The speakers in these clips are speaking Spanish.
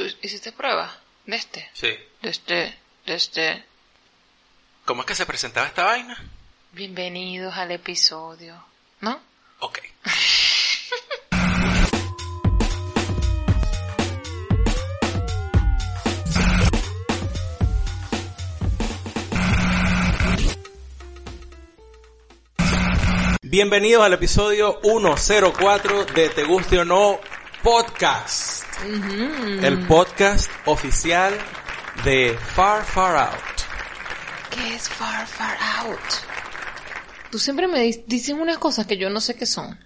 ¿Tú hiciste prueba de este? Sí. De este, de este. ¿Cómo es que se presentaba esta vaina? Bienvenidos al episodio. ¿No? Ok. Bienvenidos al episodio 104 de Te Guste o No Podcast. El podcast oficial de Far Far Out. ¿Qué es far, far out? Tú siempre me di- dices unas cosas que yo no sé qué son.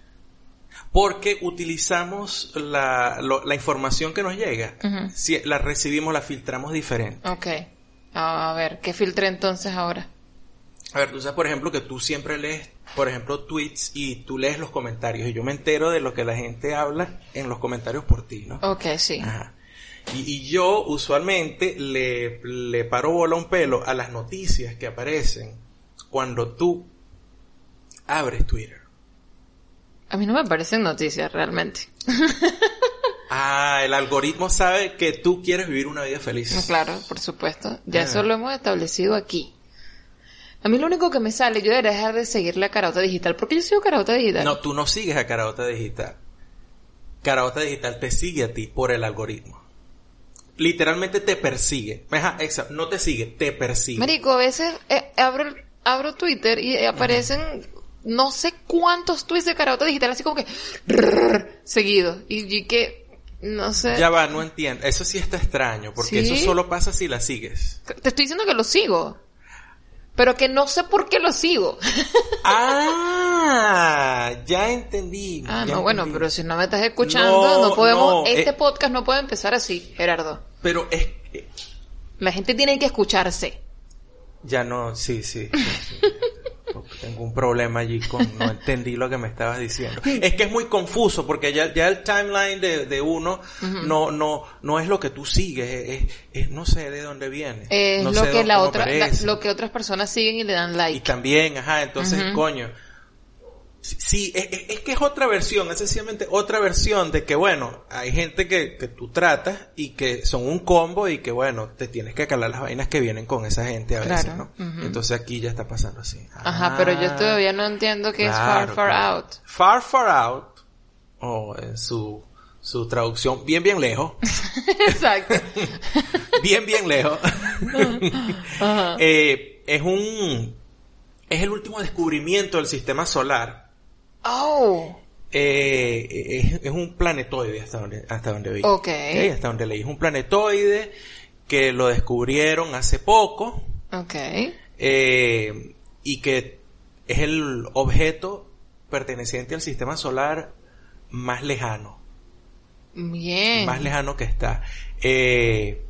Porque utilizamos la, lo- la información que nos llega. Si la recibimos, la filtramos diferente. Ok. A a ver, ¿qué filtré entonces ahora? A ver, tú sabes, por ejemplo, que tú siempre lees, por ejemplo, tweets y tú lees los comentarios. Y yo me entero de lo que la gente habla en los comentarios por ti, ¿no? Ok, sí. Ajá. Y, y yo usualmente le, le paro bola un pelo a las noticias que aparecen cuando tú abres Twitter. A mí no me parecen noticias realmente. Ah, el algoritmo sabe que tú quieres vivir una vida feliz. Claro, por supuesto. Ya Ah. eso lo hemos establecido aquí. A mí lo único que me sale, yo debería dejar de seguir la carota digital. porque yo sigo carota digital? No, tú no sigues a Caraota Digital. Caraota Digital te sigue a ti por el algoritmo. Literalmente te persigue. No te sigue, te persigue. Marico, a veces eh, abro, abro Twitter y aparecen no sé cuántos tweets de carota digital, así como que seguido. Y, y que, no sé. Ya va, no entiendo. Eso sí está extraño, porque ¿Sí? eso solo pasa si la sigues. Te estoy diciendo que lo sigo. Pero que no sé por qué lo sigo. Ah, ya entendí. ah, ya no, bueno, pero si no me estás escuchando, no, No, podemos, no, este eh. podcast no puede empezar así, Gerardo. Pero es que... La gente tiene que escucharse. Ya no, sí, sí. sí, sí. Un problema allí con no entendí lo que me estabas diciendo. Es que es muy confuso porque ya, ya el timeline de, de uno no, no, no es lo que tú sigues, es, es- no sé de dónde viene. Es no lo sé que la otra, la- lo que otras personas siguen y le dan Y like. también, ajá, entonces, coño. Sí, sí, es, es- que es otra versión, es sencillamente otra versión de que, bueno, hay gente que, que tú tratas y que son un combo y que, bueno, te tienes que calar las vainas que vienen con esa gente a veces, ¿no? Entonces aquí ya está pasando así. Ajá, pero yo Ah, todavía no entiendo qué es far, far claro. out. Far, far out, o en su, su traducción, bien, bien lejos, Exacto. bien, bien lejos, Eh, es un, es el último descubrimiento del sistema solar. Oh. Eh, es, es un planetoide hasta donde, hasta donde vi. Ok. Hasta donde leí. Es un planetoide que lo descubrieron hace poco Ok. eh, y que es el objeto perteneciente al sistema solar más lejano. Bien. Más lejano que está. Eh,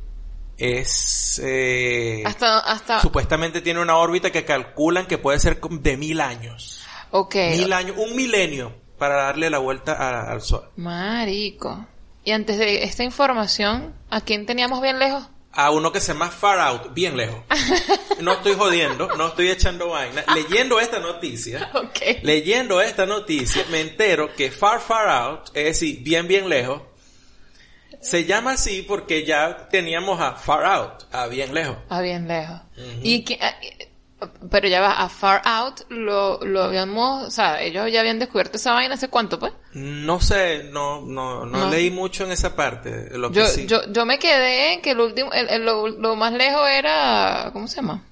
es... eh, Hasta, hasta, Supuestamente tiene una órbita que calculan que puede ser de mil años. Ok. Mil años, un milenio para darle la vuelta a- al Sol. Marico. Y antes de esta información, ¿a quién teníamos bien lejos? A uno que se llama Far Out, bien lejos. No estoy jodiendo, no estoy echando vaina. Leyendo esta noticia, Ok. leyendo esta noticia, me entero que Far Far Out, es decir, bien bien lejos, se llama así porque ya teníamos a Far Out, a bien lejos. Ah, bien lejos. Y que, pero ya va, a Far Out lo, lo habíamos, o sea, ellos ya habían descubierto esa vaina hace cuánto, pues. No sé, no, no, no, No. leí mucho en esa parte. Lo que Yo, sí. yo, yo me quedé en que el último, el, el- lo, lo más lejos era, ¿cómo se llama?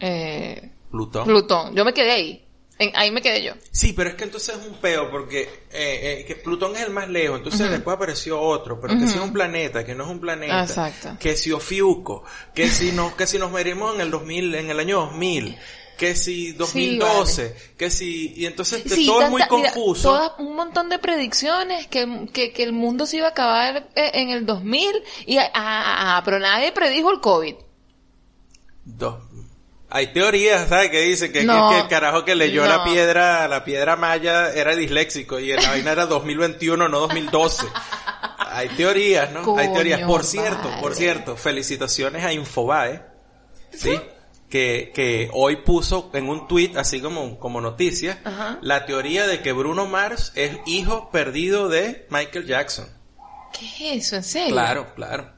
Eh, Plutón. Plutón. Yo me quedé ahí. En, ahí me quedé yo. Sí, pero es que entonces es un peo porque eh, eh, que Plutón es el más lejos, entonces después apareció otro, pero que si es un planeta, que no es un planeta, Exacto. que si Ofiuco, que si nos que si nos medimos en el 2000, en el año 2000, que si 2012, que si, y entonces Sí, todo es muy mira, confuso. todas- un montón de predicciones que, que, que el mundo se iba a acabar eh, en el 2000 y ah, ah, ah, pero nadie predijo el COVID. Dos. Hay teorías, ¿sabes? Que dicen que, No. que, que el carajo que leyó la piedra, la piedra maya era disléxico y la vaina era 2021, no 2012. Hay teorías, ¿no? Hay teorías. Por cierto, por cierto, felicitaciones a Infobae, ¿sí? Que, que hoy puso en un tweet, así como, como noticia, Ajá. la teoría de que Bruno Mars es hijo perdido de Michael Jackson. ¿Qué es eso? ¿En serio? Claro, claro.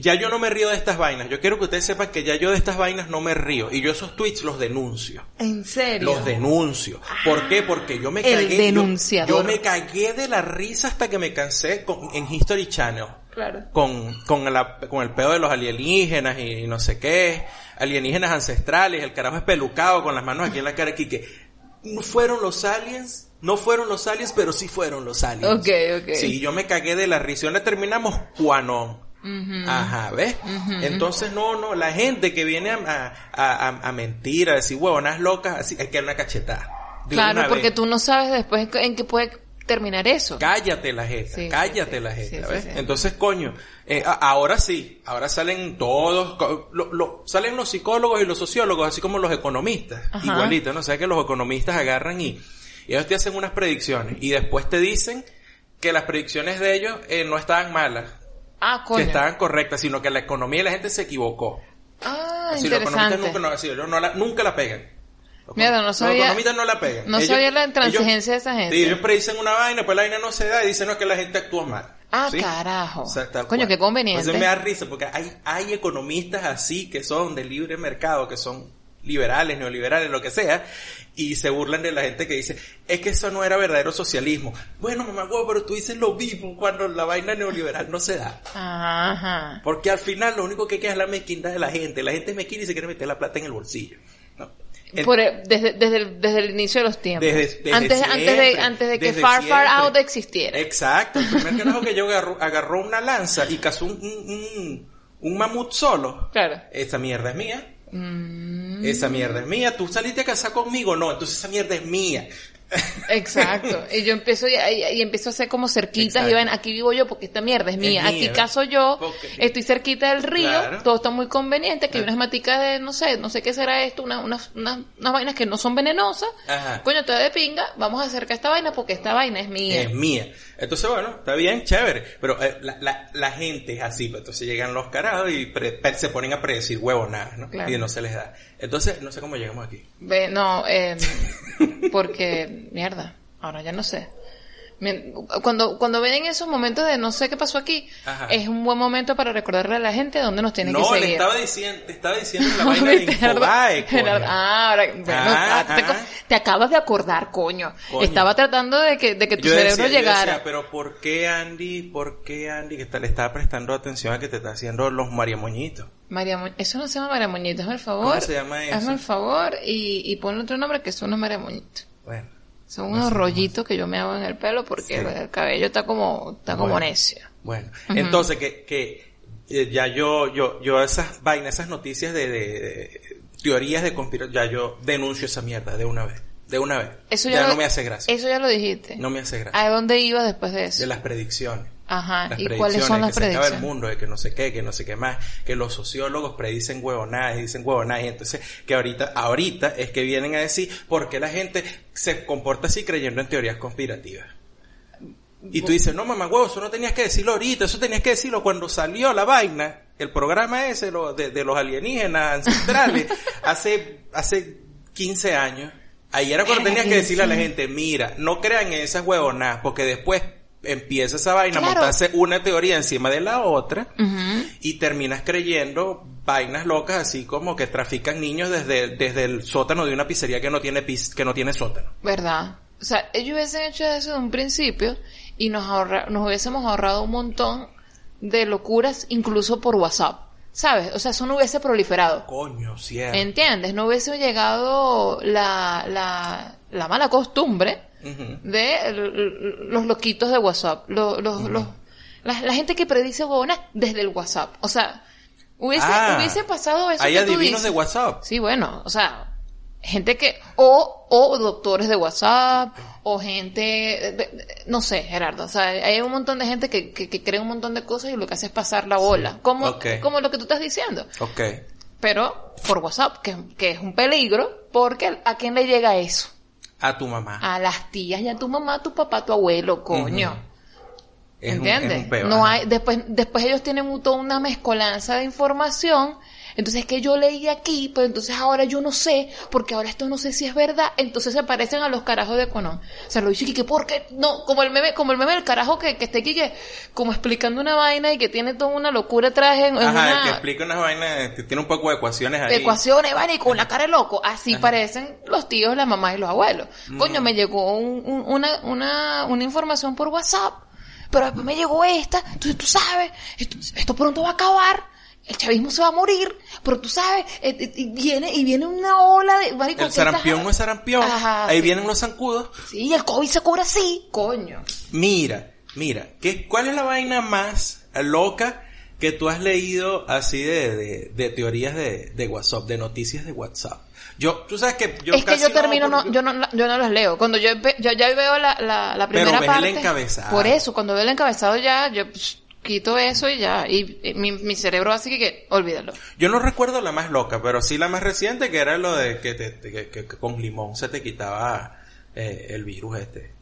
Ya yo no me río de estas vainas. Yo quiero que ustedes sepan que ya yo de estas vainas no me río. Y yo esos tweets los denuncio. ¿En serio? Los denuncio. ¿Por qué? Porque yo me El cagué. yo-. Yo, me cagué de la risa hasta que me cansé con- en History Channel. Claro. Con, con, la- con el pedo de los alienígenas y, no sé qué. Alienígenas ancestrales. El carajo es pelucado con las manos aquí en la cara. Aquí que no fueron los aliens. No fueron los aliens, pero sí fueron los aliens. Ok, ok. Sí, yo me cagué de la risa. Y le terminamos cuanón. Ajá, ¿ves? Entonces, no, no, la gente que viene a, a, a, a mentir, a decir huevonas locas, así, es que es una cachetada. De Claro, una porque vez. tú no sabes después en qué puede terminar eso. Cállate la jeta, Sí, cállate sí. la jeta, Sí, ¿ves? Entonces, coño, eh, ahora sí, ahora salen todos, lo- lo- salen los psicólogos y los sociólogos, así como los economistas, Ajá. igualito, ¿no? O sea que los economistas agarran y, y ellos te hacen unas predicciones y después te dicen que las predicciones de ellos eh, no estaban malas, Ah, que coño. estaban correctas, sino que la economía y la gente se equivocó. Ah, Así, los economistas interesante. nunca, no, así, ellos no la, nunca la pegan. Los, no los sabía- economistas no la pegan. no sabía la intransigencia de esa gente. Sí, ellos predicen una vaina, pues la vaina no se da y dicen no, es que la gente actúa mal. Ah, ¿Sí? carajo. O sea, Coño, cual. qué conveniente. Entonces me da risa porque hay, hay economistas así que son de libre mercado, que son liberales, neoliberales, lo que sea, y se burlan de la gente que dice, es que eso no era verdadero socialismo. Bueno, mamá, huevo, pero tú dices lo mismo cuando la vaina neoliberal no se da. Ajá. Porque al final lo único que queda es la mezquindad de la gente. La gente es mezquina y se quiere meter la plata en el bolsillo. Por el- desde, desde, el, desde el inicio de los tiempos. Desde- desde antes, antes, de, antes de que Far Far. Out existiera. Exacto. El primer carajo que yo agarró, agarró una lanza y cazó un, un, un, un mamut solo. Claro. Esa mierda es mía. Mm, Esa mierda es mía. ¿Tú saliste a casar conmigo? No. Entonces esa mierda es mía. exacto. Y yo empiezo y, empiezo a hacer como cerquitas Exacto. y ven, aquí vivo yo porque esta mierda es mía. aquí caso yo, Porque- estoy cerquita del río, Claro. todo está muy conveniente, que hay unas maticas de, no sé, no sé qué será esto, una- unas, unas, unas vainas que no son venenosas. Ajá. Coño, te de pinga, vamos a acercar esta vaina porque esta vaina es mía. Es mía. Entonces, bueno, está bien, chévere. Pero eh, la, la, la gente es así. Pues, entonces llegan los carajos y pre- pre- se ponen a predecir huevonadas, ¿no? Claro. Y no se les da. Entonces, no sé cómo llegamos aquí. Ve, no, eh, porque, mierda, ahora ya no sé. Cuando, cuando ven esos momentos de no sé qué pasó aquí, Ajá. es un buen momento para recordarle a la gente dónde nos tiene no, que le seguir. estaba diciendo, te estaba diciendo la vaina de. Infobae, coño. Ah, ahora, bueno, Ah, ah, te, ah. te acabas de acordar, coño. Coño. Estaba tratando de que, de que tu Yo cerebro decía, yo llegara. decía, pero ¿por qué Andy, por qué Andy que está- le estaba prestando atención a que te está haciendo los mariamoñitos? María eso no se llama María Moñito, hazme el favor. ¿Cómo se llama eso? Hazme el favor y, y ponle otro nombre que son unos María Moñito. Bueno, Son unos rollitos que yo me hago en el pelo porque Sí. el cabello está como, está como Bueno. necio. bueno. Entonces que, que eh, ya yo, yo, yo esas vainas, esas noticias de, de- de teorías de conspiración, ya yo denuncio esa mierda de una vez, de una vez. Eso ya ya, lo- no me hace gracia. Eso ya lo dijiste. No me hace gracia. ¿A dónde ibas después de eso? De las predicciones. Ajá. las ¿Y predicciones, cuáles son las que se acaba el predicciones? mundo, de que no sé qué, que no sé qué más, que los sociólogos predicen huevonadas y dicen huevonadas, y entonces que ahorita, ahorita es que vienen a decir por qué la gente se comporta así creyendo en teorías conspirativas. Y tú dices, no mamá huevo, eso no tenías que decirlo ahorita, eso tenías que decirlo cuando salió la vaina, el programa ese lo, de, de los alienígenas ancestrales, hace, hace 15 años. Ahí era cuando tenías que decirle a la gente, mira, no crean en esas huevonadas, porque después empieza esa vaina a montarse una teoría encima de la otra y terminas creyendo vainas locas así como que trafican niños desde, desde el sótano de una pizzería que no tiene pis, que no tiene sótano. ¿Verdad? O sea, ellos hubiesen hecho eso de un principio y nos, ahorra- nos hubiésemos ahorrado un montón de locuras incluso por WhatsApp. ¿Sabes? O sea, eso no hubiese proliferado. Coño, cierto. ¿Entiendes? No hubiese llegado la, la, la mala costumbre De los loquitos de WhatsApp. Los, los, los- la, la gente que predice huevonas desde el WhatsApp. O sea, hubiese, Ah, hubiese pasado eso Hay que tú adivinos dices. de WhatsApp. Sí, bueno, o sea, gente que, o, o doctores de WhatsApp, o gente, de- de- no sé, Gerardo, o sea, hay un montón de gente que, que, que cree un montón de cosas y lo que hace es pasar la bola, como, como lo que tú estás diciendo, Ok. pero por WhatsApp, que, que es un peligro, porque ¿a quién le llega eso? A tu mamá. A las tías y a tu mamá, tu papá, tu abuelo, coño. ¿Entiendes? es un peo, no hay, después, después ellos tienen un- toda una mezcolanza de información. Entonces es que yo leí aquí, pero entonces ahora yo no sé, porque ahora esto no sé si es verdad. Entonces se parecen a los carajos de Conón. O sea, lo dice que ¿por qué? No, como el meme, como el meme del carajo que, que está aquí que, como explicando una vaina y que tiene toda una locura atrás en, en Ajá, una que explica unas vainas, que tiene un poco de ecuaciones ahí. ecuaciones, vaina, y con la cara de loco. Así parecen los tíos, las mamás y los abuelos. Mm. Coño, me llegó un- un- una, una, una información por WhatsApp, pero después me llegó esta. Entonces tú sabes, esto, esto pronto va a acabar. El chavismo se va a morir, pero tú sabes, eh, eh, y viene, y viene una ola de, marico, El sarampión no es sarampión. Ajá, ahí sí. vienen los zancudos. Sí, el COVID se cobra así, coño. Mira, mira, ¿qué, ¿cuál es la vaina más loca que tú has leído así de, de, de teorías de, de WhatsApp, de noticias de WhatsApp? Yo, tú sabes que yo es que yo termino, no, yo no, yo no las leo. Cuando yo, yo ya veo la, la, la Pero primera ves el parte. encabezado. Por eso, cuando veo el encabezado ya, yo psh, quito eso y ya. Y, y mi, mi cerebro así que, que, olvídalo. Yo no recuerdo la más loca, pero sí la más reciente, que era lo de que, te- que, con limón se te quitaba eh, el virus este.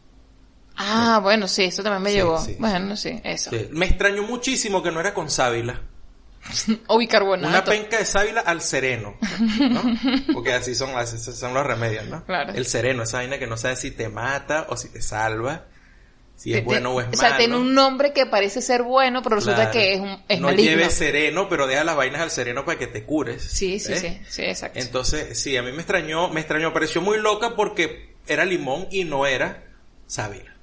Ah, bueno, sí, eso también me Sí, llegó. sí, bueno, sí, eso. Me extrañó muchísimo que no era con sábila. O bicarbonato. Una penca de sábila al sereno, ¿no? Porque así son, así son los remedios, ¿no? Claro. El sereno, esa vaina que no sabes si te mata o si te salva, si es bueno o es malo. O sea, tiene un nombre que parece ser bueno, pero resulta Claro. que es, un, es no maligno. lleves sereno, pero deja las vainas al sereno para que te cures. Sí, sí, ¿eh? sí, sí, exacto. Entonces, sí, a mí me extrañó, me extrañó, pareció muy loca porque era limón y no era sábila.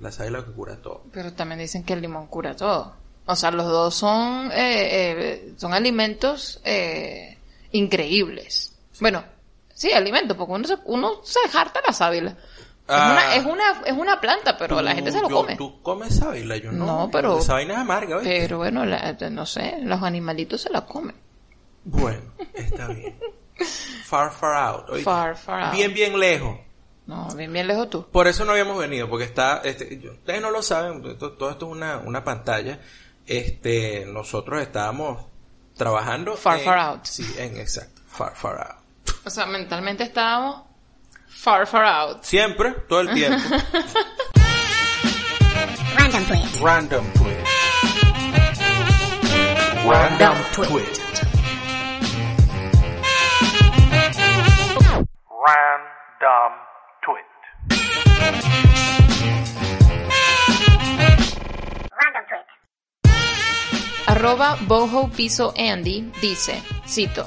La sábila que cura todo. Pero también dicen que el limón cura todo. O sea, los dos son, eh, eh, son alimentos eh, increíbles. Bueno, sí, alimentos, porque uno se, uno se harta la sábila. Ah. es, una, es, una, es una planta, pero la gente se lo yo- come. Tú comes sábila, yo no. No, pero- Esa vaina es amarga, ¿ves? Pero bueno, la- no sé, los animalitos se la comen. Bueno, está bien. Far, far out. Far, far out. Bien, bien lejos. No, bien, bien lejos tú. Por eso no habíamos venido, porque está, este, yo- ustedes no lo saben, todo esto es una, una pantalla. Este, nosotros estábamos trabajando. Far, en- far out. Sí, en exacto. Far, far out. O sea, mentalmente estábamos far, far out. Siempre, todo el tiempo. Random tweet. Random tweet. Random tweet. Random tweet. Random tweet. Arroba Boho Piso Andy dice, cito,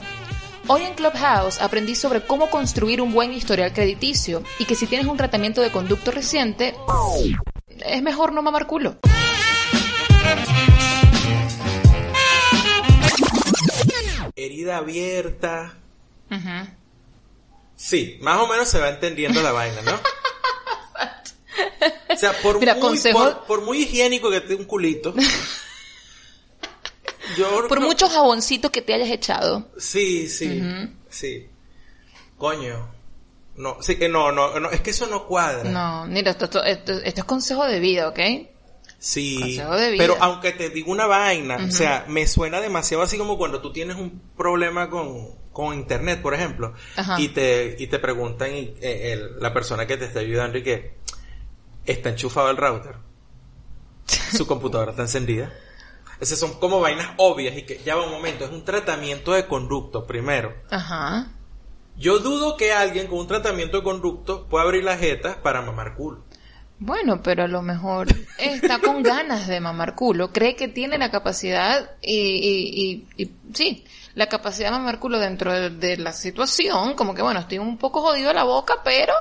Hoy en Clubhouse aprendí sobre cómo construir un buen historial crediticio y que si tienes un tratamiento de conducto reciente, es mejor no mamar culo. Herida abierta. Sí, más o menos se va entendiendo la vaina, ¿no? O sea, por, Mira, muy, consejo- por, por muy higiénico que esté un culito. Yo Por creo- mucho jaboncito que te hayas echado. Sí, sí, sí. Coño. No, sí que no, no, no, es que eso no cuadra. No, mira, esto, esto, esto- esto es consejo de vida, ¿ok? Sí, Consejo de vida. pero aunque te digo una vaina, o sea, me suena demasiado así como cuando tú tienes un problema con, con internet, por ejemplo, Ajá. y te, y te preguntan y, eh, el- la persona que te está ayudando y que está enchufado el router, su computadora está encendida. Esas son como vainas obvias y que ya va un momento, es un tratamiento de conducto primero. Ajá. Yo dudo que alguien con un tratamiento de conducto pueda abrir las jetas para mamar culo. Bueno, pero a lo mejor está con ganas de mamar culo, cree que tiene la capacidad y, y, y, y- sí, la capacidad de mamar culo dentro de, de la situación, como que bueno, estoy un poco jodido de la boca, pero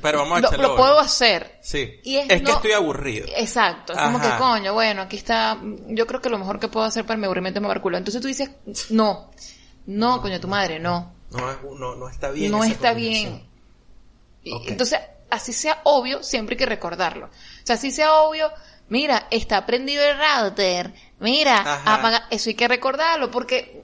Pero vamos a lo, echarle lo puedo hacer. Sí. Y es es que estoy aburrido. Exacto, es como que coño, bueno, aquí está, yo creo que lo mejor que puedo hacer para mi aburrimiento es mamar culo. Entonces tú dices, no, no, coño, tu madre, no, No, es- no, no está bien. no está bien. Entonces, así sea obvio, siempre hay que recordarlo. O sea, así sea obvio, mira, está prendido el router, mira, Ajá. apaga, eso hay que recordarlo, porque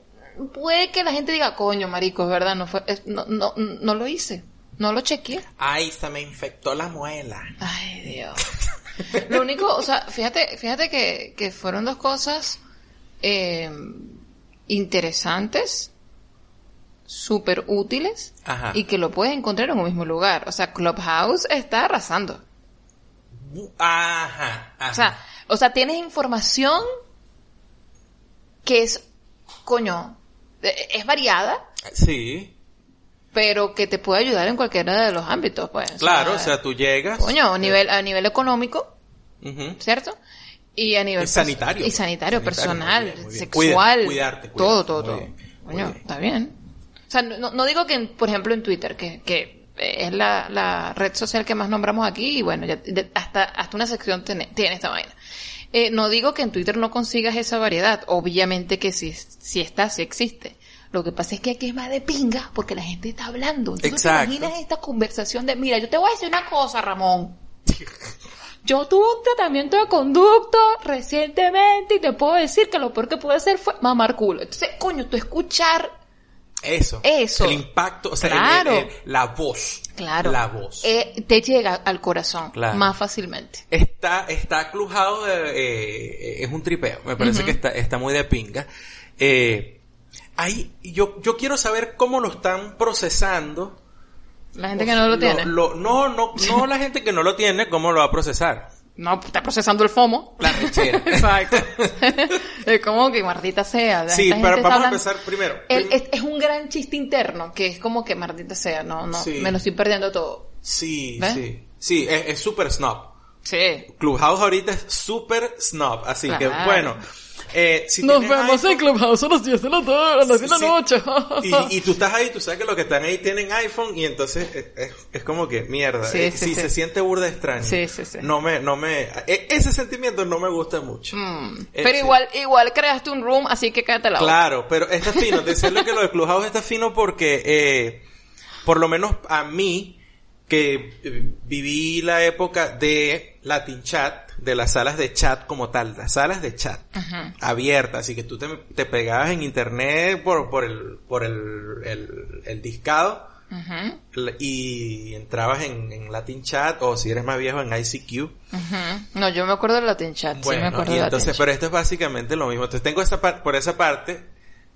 puede que la gente diga, coño, marico, es verdad, no fue, es- no, no, no lo hice, no lo chequeé. Ay, se me infectó la muela. Ay, Dios. Lo único, o sea, fíjate, fíjate que, que fueron dos cosas eh, interesantes, súper útiles, Ajá. y que lo puedes encontrar en un mismo lugar. O sea, Clubhouse está arrasando. Ajá, ajá. O sea, o sea, tienes información que es, coño, es variada, sí, pero que te puede ayudar en cualquiera de los ámbitos, pues. claro, o sea, tú llegas. coño, a nivel, a nivel económico. ¿cierto? Y a nivel Y sanitario. y sanitario, Sanitario, personal, muy bien, muy bien. sexual, cuidarte, todo, todo, todo. bien, Coño, está bien. O sea, no, no digo que, en- por ejemplo, en Twitter, que, que es la, la red social que más nombramos aquí, y bueno, ya, de- hasta, hasta una sección tiene, tiene esta vaina. Eh, no digo que en Twitter no consigas esa variedad, obviamente que sí, sí está, sí existe. Lo que pasa es que aquí es más de pinga porque la gente está hablando. ¿Tú Exacto. te imaginas esta conversación de, mira, yo te voy a decir una cosa, Ramón. Yo tuve un tratamiento de conducto recientemente y te puedo decir que lo peor que pude hacer fue mamar culo. Entonces, coño, tú escuchar, Eso. Eso. El impacto, o sea, Claro. el- el- la voz. claro, La voz. eh, te llega al corazón Claro. más fácilmente. Está, está Clubhouse, eh, eh, es un tripeo. Me parece que está, está muy de pinga. Eh, ahí, yo, yo quiero saber cómo lo están procesando. La gente que no lo tiene. lo- no, no, no la gente que no lo tiene, cómo lo va a procesar. No, está procesando el FOMO. La rechera. Exacto. es como que maldita sea. Sí, esta pero vamos a empezar primero. El- es, es un gran chiste interno que es como que maldita sea, no, no, Sí. me lo estoy perdiendo todo. Sí, ¿Ves? sí. Sí, es súper snob. Sí. Clubhouse ahorita es súper snob. Así que, bueno. Eh, si Nos vemos en Clubhouse a las 10 de la tarde, a las 10 de la noche. Y, y tú estás ahí, tú sabes que los que están ahí tienen iPhone y entonces es, es- como que mierda. Sí, Eh, sí, sí. se siente burda extraño. Sí, sí, sí. No me, no me, e- ese sentimiento no me gusta mucho. Mm. Eh, Pero igual, igual creaste un room, así que cállate la boca. Claro, pero está fino. Decirle que lo de Clubhouse está fino porque, eh, por lo menos a mí, que eh, viví la época de Latin Chat, de las salas de chat como tal, las salas de chat abiertas, así que tú te, te pegabas en internet por, por el, por el, el, el discado l- y entrabas en, en Latin Chat o si eres más viejo en ICQ. ujú. No, yo me acuerdo del Latin Chat. sí me acuerdo y entonces, Latin pero esto es básicamente lo mismo. Entonces tengo esa por esa parte,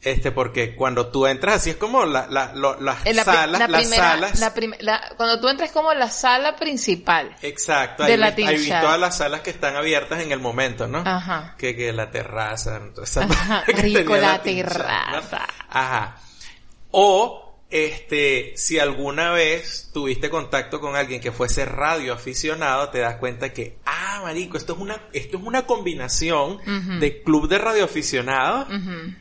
este, porque cuando tú entras así es como la, la, lo- las la salas, la las primera- salas. la prim- la- cuando tú entras como la sala principal. Exacto, de ahí, ahí vi todas las salas que están abiertas en el momento, ¿no? Ajá. Que, que la terraza, esa Ajá, que rico, la terraza. Ajá. O, este, si alguna vez tuviste contacto con alguien que fuese radioaficionado, te das cuenta que, ah, marico, esto es una, esto es una combinación de club de radioaficionados Ujú,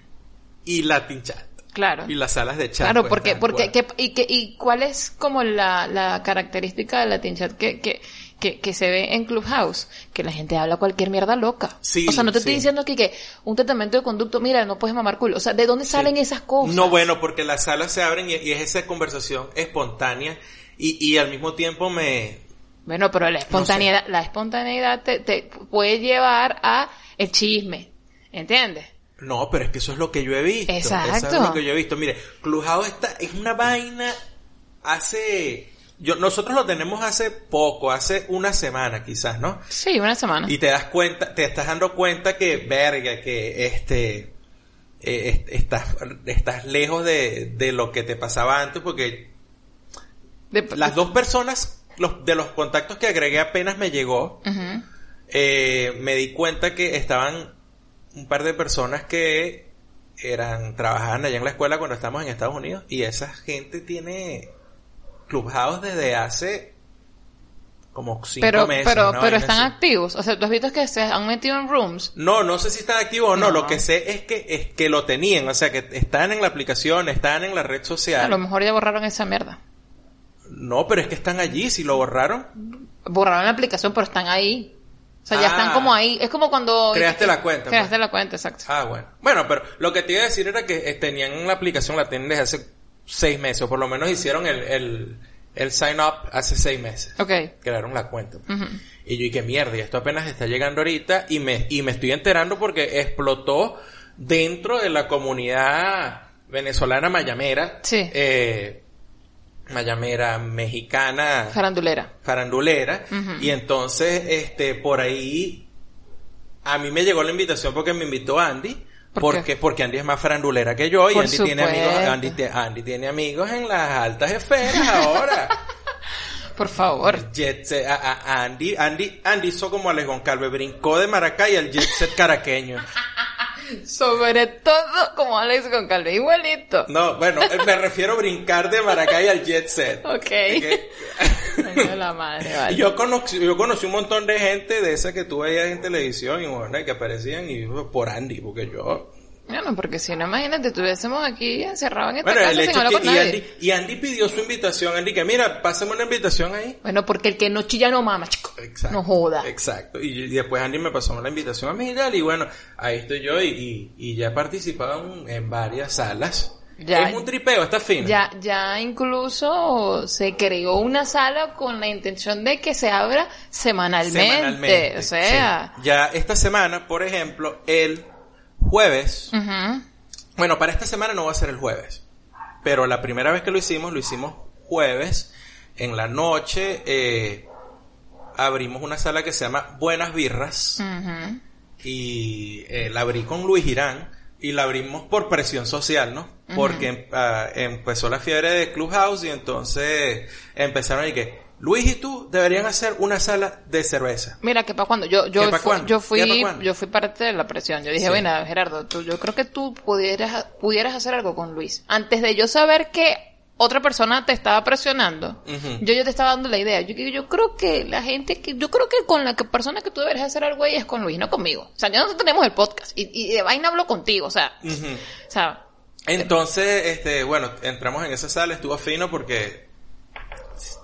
y Latin Chat. Claro. Y las salas de chat. Claro, pues, porque, porque. ¿qué- y, qué- y cuál es como la, la característica de Latin Chat que, que, que, que se ve en Clubhouse? Que la gente habla cualquier mierda loca. Sí, o sea, no te estoy diciendo aquí que un tratamiento de conducto, mira, no puedes mamar culo. O sea, ¿de dónde salen esas cosas? No, bueno, porque las salas se abren y, y es esa conversación espontánea y, y al mismo tiempo me... Bueno, pero la espontaneidad, la espontaneidad te, te puede llevar a el chisme. ¿Entiendes? No, pero es que eso es lo que yo he visto. Exacto. Eso es lo que yo he visto. Mire, Clubhouse está, es una vaina hace... Yo, nosotros lo tenemos hace poco, hace una semana quizás, ¿no? Sí, una semana. Y te das cuenta, te estás dando cuenta que, verga, que este, eh, est- estás, estás lejos de, de lo que te pasaba antes porque De- las dos personas, los, de los contactos que agregué apenas me llegó, eh, me di cuenta que estaban un par de personas que eran, trabajaban allá en la escuela cuando estamos en Estados Unidos y esa gente tiene Clubhouse desde hace como cinco Pero, meses. pero, pero están así. activos. O sea, tú has visto que se han metido en rooms. No, no sé si están activos o no. No. Lo que sé es que, es que lo tenían. O sea, que están en la aplicación, están en la red A social. lo mejor ya borraron esa mierda. No, pero es que están allí. Si lo borraron, Borraron la aplicación, pero están ahí. O sea, ya Ah. están como ahí. Es como cuando... Creaste la cuenta, Creaste pues. la cuenta, exacto. Ah, bueno. Bueno, pero lo que te iba a decir era que eh, tenían la aplicación, la tienen desde hace seis meses, o por lo menos hicieron el, el, el sign up hace seis meses. Ok. Crearon la cuenta. Y yo, y qué mierda, y esto apenas está llegando ahorita, y me, y me estoy enterando porque explotó dentro de la comunidad venezolana mayamera. Sí. Eh, mayamera mexicana. Farandulera. farandulera y entonces este por ahí a mí me llegó la invitación porque me invitó Andy ¿Por porque porque Andy es más farandulera que yo y Andy tiene amigos Andy, tiene amigos en las altas esferas ahora Por favor. Jet set, a- a- Andy Andy Andy hizo como Alex Goncalves brincó de Maracay al jet set caraqueño Sobre todo como Alex con Calve, igualito. no bueno eh, me refiero a brincar de Maracay al jet set Ok. Que- la madre, vale. Yo conocí, yo conocí un montón de gente de esa que tú veías en televisión y bueno, que aparecían y por Andy, porque yo... Bueno, porque si no, imagínate, estuviésemos aquí encerrados en esta Bueno, el casa sin hecho hablar que... con Y nadie. Andy, y Andy pidió su invitación, Andy, que mira, pásame una invitación ahí. Bueno, porque el que no chilla no mama, chico. Exacto. No joda. Exacto. Y, y después Andy me pasó la invitación a mí y tal, y bueno, ahí estoy yo y, y, y ya he participado en varias salas. Ya. es un tripeo, está fino. Ya, ya incluso se creó una sala con la intención de que se abra semanalmente. Semanalmente. O sea, sí. Ya esta semana, por ejemplo, el jueves... Bueno, para esta semana no va a ser el jueves. Pero la primera vez que lo hicimos, lo hicimos jueves. En la noche eh, abrimos una sala que se llama Buenas Birras. Y eh, la abrí con Luis Girán. Y la abrimos por presión social, ¿no? Porque ah, empezó la fiebre de Clubhouse y entonces empezaron y que Luis y tú deberían hacer una sala de cerveza. Mira, que para cuando yo yo ¿Qué pa' fu- cuándo? yo ¿Qué fui yo fui parte de la presión. Yo dije, Sí. bueno, Gerardo, tú, yo creo que tú pudieras pudieras hacer algo con Luis antes de yo saber que otra persona te estaba presionando. Yo yo te estaba dando la idea. Yo yo creo que la gente que yo creo que con la que persona que tú deberías hacer algo ahí es con Luis, no conmigo. O sea, ya nosotros tenemos el podcast y, y de vaina hablo contigo, o sea, o sea, Entonces, este, bueno, entramos en esa sala, estuvo fino porque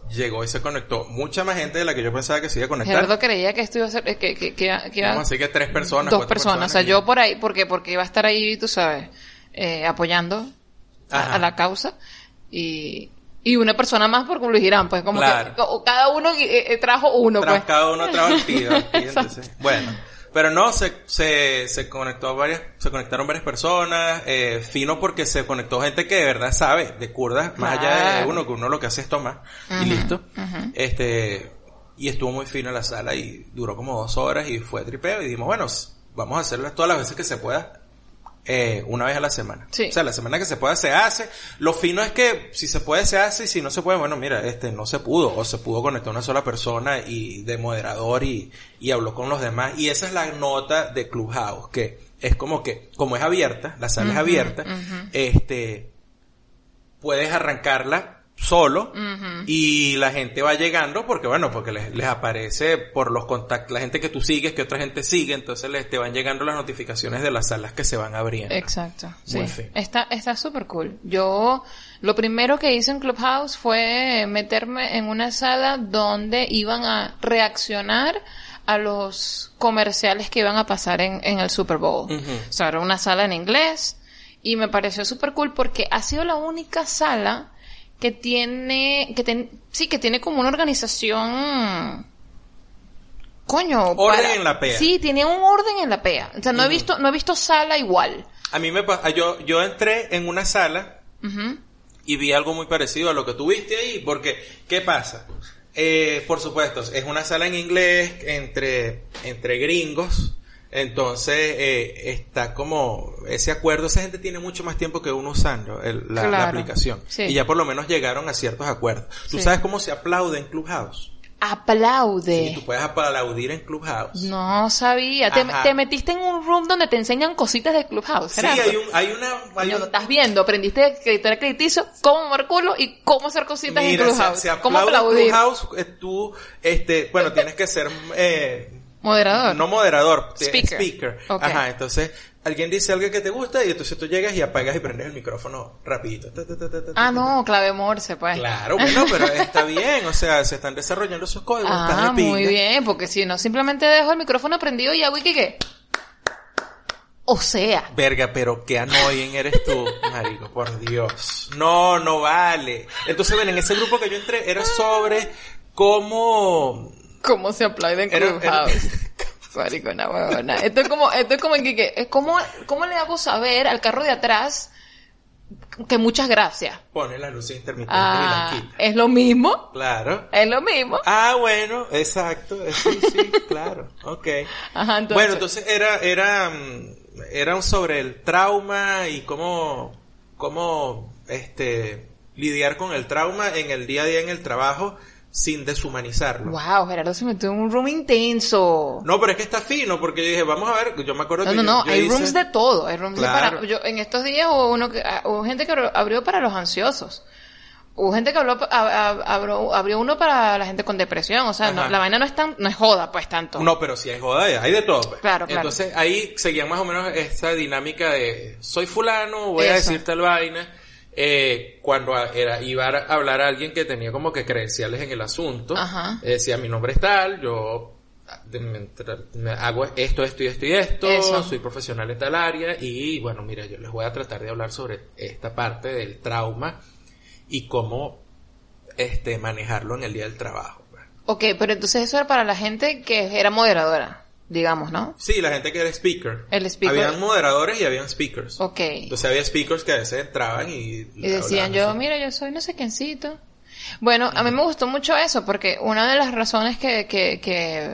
llegó y se conectó mucha más gente de la que yo pensaba que se iba a conectar. Gerardo creía que esto iba a ser que que que, que iba- Vamos a decir que tres personas. dos cuatro personas, o sea, yo por ahí, porque porque iba a estar ahí, tú sabes, eh, apoyando a, a la causa y y una persona más por Luis Girán, pues como Claro. que cada uno eh, eh, trajo uno, Tras pues. cada uno trajo el tío, bueno. Pero no, se, se, se conectó varias, se conectaron varias personas, eh, fino porque se conectó gente que de verdad sabe de kurdas, más allá de uno, que uno lo que hace es tomar, y listo. Este, y estuvo muy fino la sala y duró como dos horas y fue tripeo y dijimos, bueno, vamos a hacerlo todas las veces que se pueda, eh, una vez a la semana. Sí. O sea, la semana que se pueda se hace. Lo fino es que si se puede se hace y si no se puede, bueno, mira, este no se pudo o se pudo conectar una sola persona y de moderador y, y habló con los demás. Y esa es la nota de Clubhouse, que es como que, como es abierta, la sala es abierta, este, puedes arrancarla solo y la gente va llegando porque bueno porque les, les aparece por los contactos la gente que tú sigues que otra gente sigue entonces les te van llegando las notificaciones de las salas que se van abriendo Exacto. Sí. Está, está súper cool. Yo, lo primero que hice en Clubhouse fue meterme en una sala donde iban a reaccionar a los comerciales que iban a pasar en, en el Super Bowl. O sea, era una sala en inglés y me pareció súper cool porque ha sido la única sala que tiene, que ten- sí, que tiene como una organización Coño, Orden en la PEA. Sí, tiene un orden en la PEA. O sea, no he visto, no he visto sala igual. a mí me yo yo entré en una sala y vi algo muy parecido a lo que tuviste ahí, porque, ¿qué pasa? Eh, por supuesto, es una sala en inglés entre, entre gringos, entonces eh, está como ese acuerdo, esa gente tiene mucho más tiempo que uno usando el- la, la Claro, aplicación, sí. y ya por lo menos llegaron a ciertos acuerdos. ¿Tú Sí. sabes cómo se aplaude en Clubhouse? Aplaude. Sí, tú puedes aplaudir en Clubhouse. No sabía. Te, te metiste en un room donde te enseñan cositas de Clubhouse. Sí, hay, un, hay una... Hay Coño, un- estás viendo. Aprendiste criterio crediticio, cómo marcarlo y cómo hacer cositas Mira, en se, Clubhouse. se cómo aplaude en aplaudir. Clubhouse, eh, tú, este, bueno, tienes que ser... Eh, Moderador. No moderador, te- Speaker. speaker. Ok. Ajá, entonces alguien dice algo que te gusta y entonces tú llegas y apagas y prendes el micrófono rapidito. Ta, ta, ta, ta, ta, Ah, no, clave morse, pues. Claro, bueno, pero está bien, o sea, se están desarrollando esos códigos. Ah, de muy bien, porque si no, simplemente dejo el micrófono prendido y hago y que qué. O sea, Verga, pero qué annoying eres tú, marico, por Dios. No, no vale. Entonces, ven, en ese grupo que yo entré era sobre cómo... ¿cómo se aplaude en Era- Clubhouse? Maricona, huevona. Esto es como, esto es como en que, que- es como, ¿cómo le hago saber al carro de atrás que muchas gracias. Pone la luz intermitente Ah, y la quita. es lo mismo, Claro. es lo mismo. Ah, bueno, exacto. Sí, sí, claro. Ok. Ajá, entonces- Bueno, entonces era, era, era sobre el trauma y cómo, cómo, este, lidiar con el trauma en el día a día en el trabajo sin deshumanizarlo. Wow, Gerardo se metió en un room intenso. No, pero es que está fino porque yo dije, vamos a ver, yo me acuerdo No, que no, yo- no, yo hay hice- rooms de todo, hay rooms de para, yo, en estos días hubo uno que, ah, hubo gente que abri- abrió para los ansiosos. Hubo gente que habló, abrió, abrió uno para la gente con depresión, o sea, no, la vaina no es tan, no es joda, pues tanto. No, pero si hay joda, hay de todo. pues. Claro, claro. Entonces ahí seguían más o menos esa dinámica de soy fulano, voy a decir tal vaina. Eh, cuando era, iba a hablar a alguien que tenía como que credenciales en el asunto, Ajá. eh, decía mi nombre es tal, yo ah, hago esto, esto y esto y esto, Eso. soy profesional en tal área y bueno, mira, yo les voy a tratar de hablar sobre esta parte del trauma y cómo este manejarlo en el día del trabajo. pues. Ok, pero entonces eso era para la gente que era moderadora, digamos, ¿no? Sí, la gente que era speaker. El speaker. Habían moderadores y habían speakers. Ok. Entonces había speakers que a veces entraban y... Y decían yo, mira, yo soy no sé quiéncito. Bueno, a mí me gustó mucho eso porque una de las razones que, que, que,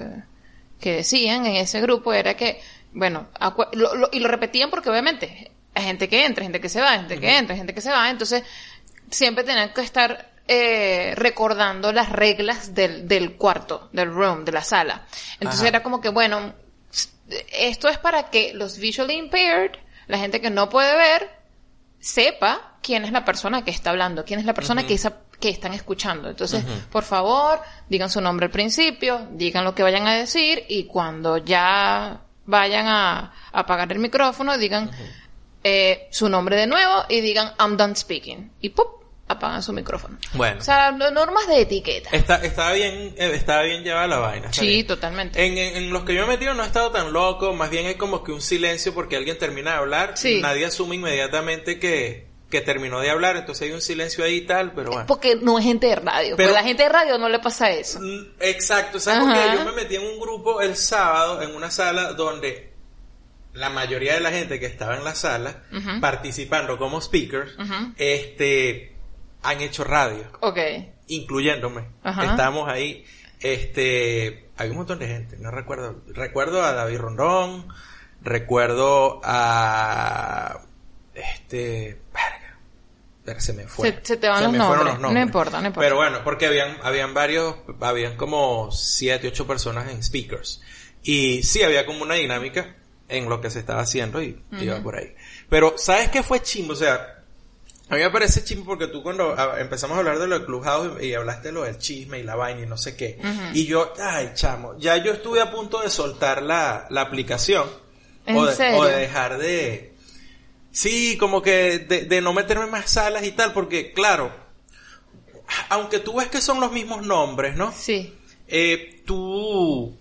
que decían en ese grupo era que, bueno, lo- lo- y lo repetían porque obviamente hay gente que entra, gente que se va, gente que entra, gente que se va, entonces siempre tenían que estar eh, recordando las reglas del, del cuarto, del room, de la sala. Entonces Ajá. era como que, bueno, esto es para que los visually impaired, la gente que no puede ver, sepa quién es la persona que está hablando, quién es la persona que, esa- que están escuchando. Entonces, por favor, digan su nombre al principio, digan lo que vayan a decir y cuando ya vayan a, a apagar el micrófono, digan eh, su nombre de nuevo y digan I'm done speaking. Y ¡pum! Apagan su micrófono. Bueno. O sea, no- normas de etiqueta. Está, estaba bien, eh, estaba bien llevada la vaina. está Sí, bien. totalmente. En, en, en los que yo me he metido no he estado tan loco, más bien hay como que un silencio porque alguien termina de hablar, Sí. nadie asume inmediatamente que, que terminó de hablar, entonces hay un silencio ahí y tal, pero bueno. Porque no es gente de radio. Pero- Pero la gente de radio no le pasa eso. Mm, Exacto, ¿sabes por Ajá. qué? Yo me metí en un grupo el sábado, en una sala donde la mayoría de la gente que estaba en la sala, participando como speakers, este, han hecho radio, Ok. incluyéndome. Ajá. Estamos ahí, este, hay un montón de gente, no recuerdo, recuerdo a David Rondón, recuerdo a, este, verga, se me fue. Se- se te van los me fueron nombres. No importa, no importa. Pero bueno, porque habían, habían varios, habían como siete, ocho personas en speakers. Y sí, había como una dinámica en lo que se estaba haciendo y iba por ahí. Pero, ¿sabes qué fue chimbo? O sea, a mí me parece chimbo porque tú cuando ah, empezamos a hablar de lo del Clubhouse y hablaste de lo del chisme y la vaina y no sé qué. Y yo, ay, chamo, ya yo estuve a punto de soltar la, la aplicación. ¿En o, de, serio? o de dejar de... Sí, como que de, de no meterme más salas y tal, porque claro, aunque tú ves que son los mismos nombres, ¿no? Sí. Eh, tú,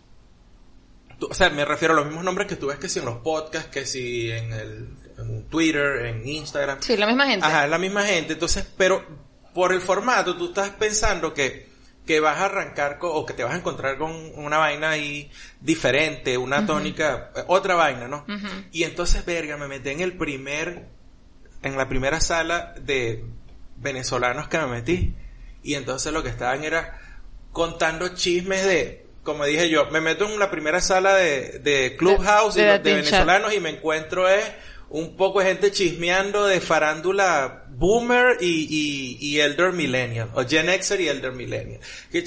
tú- o sea, me refiero a los mismos nombres que tú ves que si en los podcasts, que si en el en Twitter, en Instagram. Sí, la misma gente. Ajá, es la misma gente. Entonces, pero por el formato, tú estás pensando que, que vas a arrancar con, o que te vas a encontrar con una vaina ahí diferente, una tónica, eh, otra vaina, ¿no? Y entonces, verga, me metí en el primer, en la primera sala de venezolanos que me metí. Y entonces lo que estaban era contando chismes de, como dije yo, me meto en la primera sala de, de Clubhouse De- de venezolanos y me encuentro es un poco de gente chismeando de farándula boomer y, y, y elder millennial, o Gen Xer y elder millennial,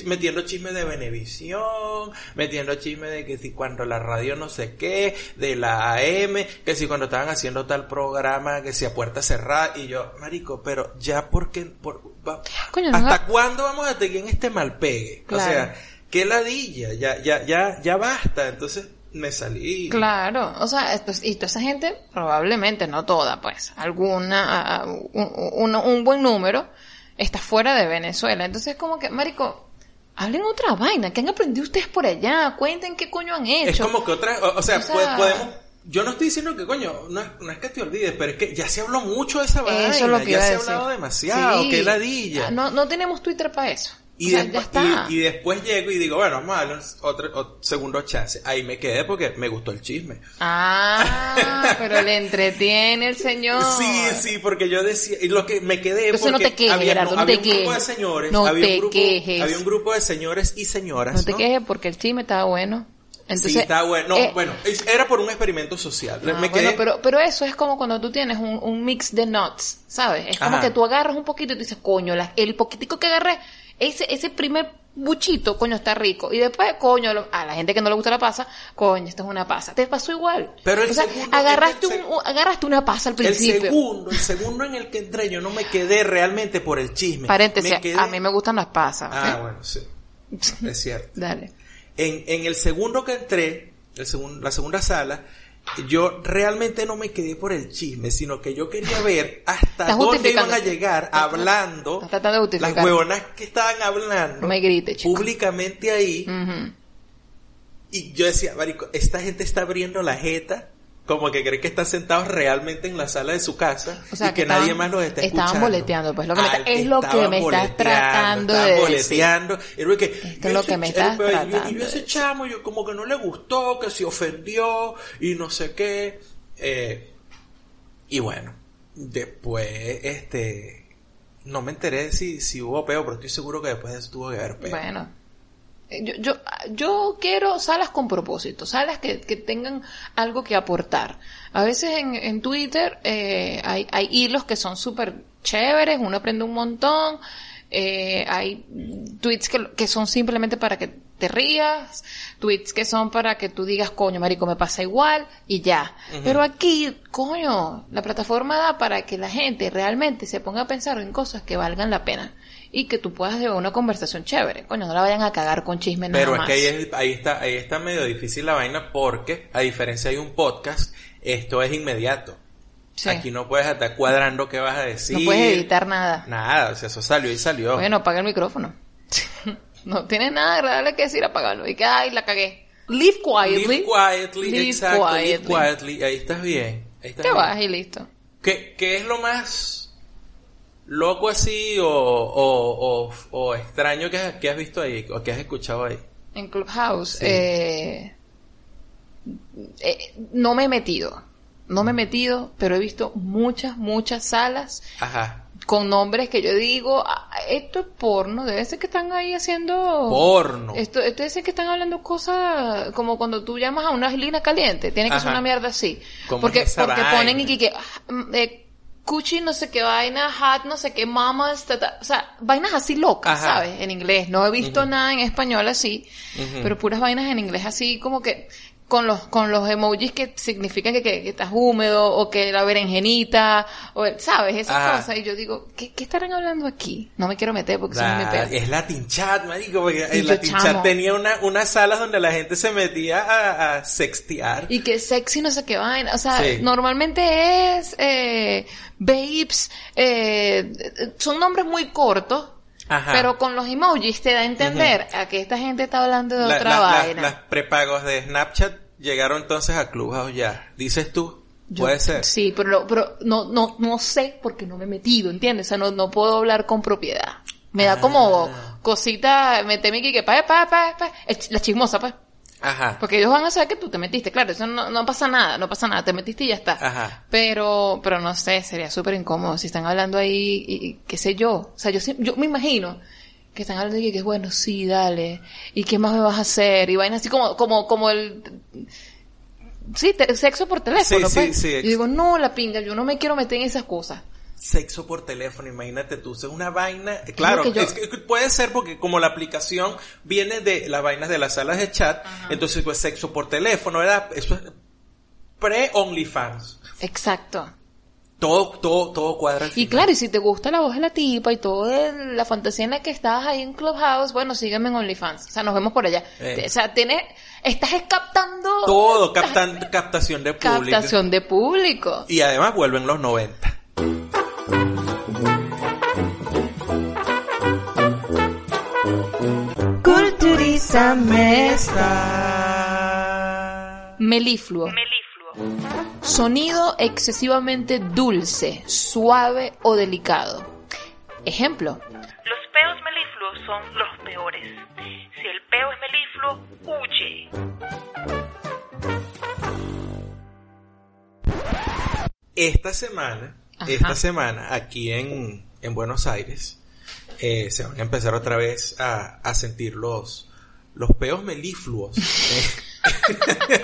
metiendo chismes de Venevisión, metiendo chismes de que si cuando la radio no sé qué, de la AM, que si cuando estaban haciendo tal programa, que si a puerta cerrada, y yo, marico, pero ya porque, por, va- Coño, no ¿hasta haga- cuándo vamos a seguir en este malpegue? O Claro. sea, qué ladilla, ya, ya, ya, ya basta, entonces me salí. Claro, o sea, esto- y toda esa gente, probablemente, no toda, pues, alguna, ah, un, un- un buen número, está fuera de Venezuela. Entonces, como que, marico, hablen otra vaina, ¿qué han aprendido ustedes por allá? Cuenten qué coño han hecho. Es como que otra, o, o sea, O sea- po- podemos, yo no estoy diciendo que coño, no es, no es que te olvides, pero es que ya se habló mucho de esa vaina, Eso es lo que ya se ha hablado demasiado, Sí. qué ladilla. No, no tenemos Twitter para eso. Y, O sea, después, ya está. y, y después llego y digo, bueno, vamos a darle otro, otro segundo chance. Ahí me quedé porque me gustó el chisme. Ah, pero le entretiene el señor. Sí, sí, porque yo decía, y lo que me quedé Entonces no porque te quejes, había, Gerardo, no había te un grupo de señores, No había, te un grupo, quejes. había un grupo de señores y señoras, No te ¿no? quejes porque el chisme estaba bueno. Entonces, sí, está bueno. No, eh, bueno, era por un experimento social. ah, me bueno, quedé, pero, pero eso es como cuando tú tienes un, un mix de nuts, ¿sabes? Es como Ajá. que tú agarras un poquito y tú dices, coño, la- el poquitico que agarré, ese, ese primer buchito, coño, está rico. Y después, coño, lo- a la gente que no le gusta la pasa, coño, esto es una pasa. Te pasó igual. Pero el o sea, segundo- agarraste, el un, agarraste una pasa al el principio. segundo, el segundo en el que entré, yo no me quedé realmente por el chisme. Paréntesis, quedé- a mí me gustan las pasas. Ah, bueno, sí. Es cierto. Dale. En, en el segundo que entré, el segun- la segunda sala, yo realmente no me quedé por el chisme, sino que yo quería ver hasta dónde iban a llegar hablando de las huevonas que estaban hablando No me públicamente ahí. Y yo decía, marico, esta gente está abriendo la jeta como que cree que están sentados realmente en la sala de su casa O sea, y que, estaban- nadie más los está estaban escuchando. boleteando, pues, lo que me es lo que estaban me estás tratando de estaban decir. boleteando. Que, Esto es lo que me estás yo- tratando Y yo ese chamo, yo como que no le gustó, que se ofendió y no sé qué. Eh, y bueno, después, este, no me enteré si, si hubo peo, pero estoy seguro que después de eso tuvo que haber peo. Bueno. Eh, Yo, yo, yo quiero salas con propósito, salas que, que tengan algo que aportar. A veces en, en Twitter eh, hay, hay hilos que son súper chéveres, uno aprende un montón, eh, hay tweets que, que son simplemente para que te rías, tweets que son para que tú digas, coño, marico, me pasa igual y ya. Pero aquí, coño, la plataforma da para que la gente realmente se ponga a pensar en cosas que valgan la pena y que tú puedas llevar una conversación chévere. Coño, no la vayan a cagar con chisme nada Pero es más. que ahí, es- ahí está, ahí está medio difícil la vaina porque, a diferencia de un podcast, esto es inmediato. Sí. Aquí no puedes estar cuadrando qué vas a decir. No puedes editar nada. Nada, o sea, eso salió y salió. Bueno, apaga el micrófono. no tienes nada agradable que decir, apágalo. Y que, ay, la cagué. Live quietly. Live quietly, Live exacto, live quietly. ahí estás bien. Ahí estás Te bien. vas y listo. ¿Qué, qué es lo más loco así o, o, o, o extraño que, has- que has visto ahí o que has escuchado ahí? En Clubhouse, Sí. eh, eh, no me he metido. No me he metido, pero he visto muchas, muchas salas Ajá. Con nombres que yo digo, "Ah, esto es porno, debe ser que están ahí haciendo... Porno. Esto, esto debe ser que están hablando cosas como cuando tú llamas a una línea caliente, tiene que ser una mierda así. ¿Cómo Porque, es porque vaina? ponen y que, mm, eh, cuchi no sé qué vaina, hat no sé qué, mamas, ta, ta. o sea, vainas así locas, Ajá. ¿sabes? En inglés. No he visto nada en español así, pero puras vainas en inglés así como que con los con los emojis que significan que, que, que estás húmedo o que la berenjenita o el- sabes esas Ajá. cosas y yo digo ¿qué, qué estarán hablando aquí? No me quiero meter porque me La- pega. es Latin Chat, marico, porque Y el Latin chamo. Chat tenía una, unas salas donde la gente se metía a, a sextear. Y que sexy no sé qué vaina. O sea, Sí. normalmente es eh, babes, eh, son nombres muy cortos, Ajá. pero con los emojis te da a entender a que esta gente está hablando de La- otra la- la- vaina. las prepagos de Snapchat llegaron entonces a Clubhouse ya. Dices tú, Yo- puede ser. Sí, pero, no- pero no, no, no sé porque no me he metido, ¿entiendes? O sea, no, no puedo hablar con propiedad. Me da como Ah. cosita, meterme aquí que pa, pa, pa, pa, la chismosa, pues. Ajá. Porque ellos van a saber que tú te metiste, claro, eso no, no pasa nada, no pasa nada, te metiste y ya está. Ajá. Pero, pero no sé, sería súper incómodo si están hablando ahí, y, y qué sé yo. O sea, yo, sí- yo me imagino que están hablando y que, bueno, sí, dale. ¿Y qué más me vas a hacer? Y vaina así como, como, como el, sí, te- sexo por teléfono, Sí, pues. sí, sí, Yo ex- digo, no, la pinga, yo no me quiero meter en esas cosas. Sexo por teléfono, imagínate tú, es una vaina, claro, que yo- es que puede ser porque como la aplicación viene de las vainas de las salas de chat, entonces pues sexo por teléfono, ¿verdad? Eso es pre-OnlyFans. Exacto. Todo, todo, todo cuadra Y claro, y si te gusta la voz de la tipa y toda la fantasía en la que estás ahí en Clubhouse, bueno, sígueme en OnlyFans. O sea, nos vemos por allá. Eh. O sea, tienes, estás captando... Todo, captan, captación de público. Captación de público. Y además vuelven los 90. Culturízame Melifluo. Sonido excesivamente dulce, suave o delicado. Ejemplo. Los peos melifluos son los peores. Si el peo es melifluo, huye. Esta semana, Ajá. esta semana, aquí en, en Buenos Aires, eh, se van a empezar otra vez a, a sentir los, los peos melifluos. eh,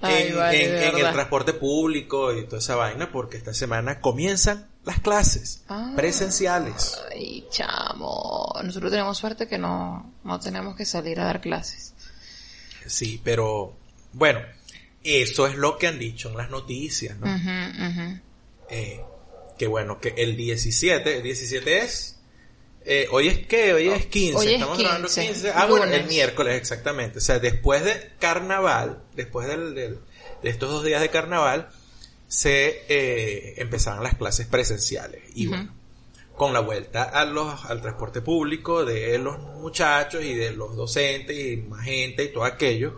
Ay, en, vale, en- de en el transporte público y toda esa vaina, porque esta semana comienzan las clases Ah. presenciales. Ay, chamo. Nosotros tenemos suerte que no, no tenemos que salir a dar clases. Sí, pero bueno, eso es lo que han dicho en las noticias, ¿no? Ujú. Eh, que bueno, que el 17, el 17 es... eh, hoy es que, hoy es 15, Hoy es estamos grabando 15, 15. Ah, bueno, el miércoles exactamente. O sea, después de carnaval, después del, del- de estos dos días de carnaval, se eh, empezaron las clases presenciales. Y bueno, con la vuelta a los, al transporte público de los muchachos y de los docentes y más gente y todo aquello,